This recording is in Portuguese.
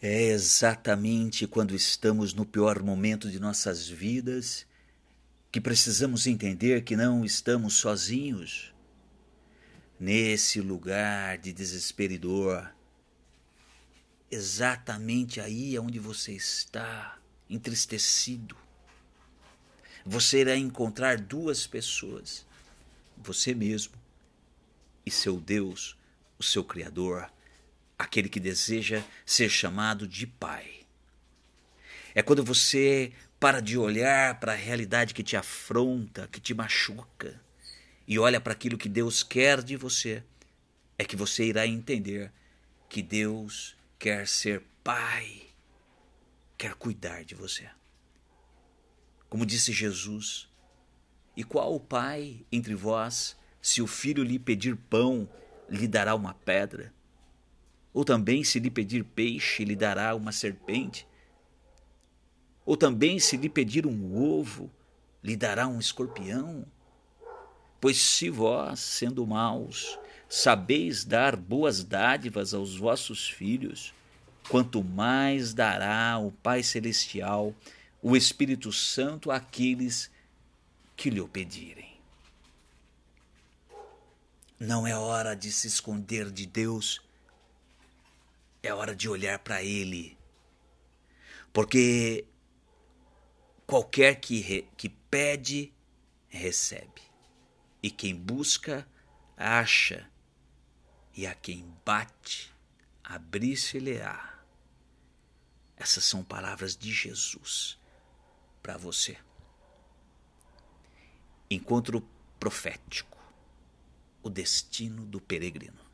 É exatamente quando estamos no pior momento de nossas vidas que precisamos entender que não estamos sozinhos. Nesse lugar de desespero e dor, exatamente aí onde você está, entristecido, você irá encontrar duas pessoas, você mesmo e seu Deus, o seu Criador aquele que deseja ser chamado de Pai. É quando você para de olhar para a realidade que te afronta, que te machuca, e olha para aquilo que Deus quer de você, é que você irá entender que Deus quer ser Pai, quer cuidar de você. Como disse Jesus, e qual o pai entre vós, se o filho lhe pedir pão, lhe dará uma pedra? Ou também, se lhe pedir peixe, lhe dará uma serpente? Ou também, se lhe pedir um ovo, lhe dará um escorpião? Pois se vós, sendo maus, sabeis dar boas dádivas aos vossos filhos, quanto mais dará o Pai Celestial, o Espírito Santo, àqueles que lhe o pedirem. Não é hora de se esconder de Deus é hora de olhar para Ele. Porque qualquer que, re, que pede, recebe. E quem busca, acha. E a quem bate, abrir-se-lhe-á. Essas são palavras de Jesus para você. Encontro profético. O destino do peregrino.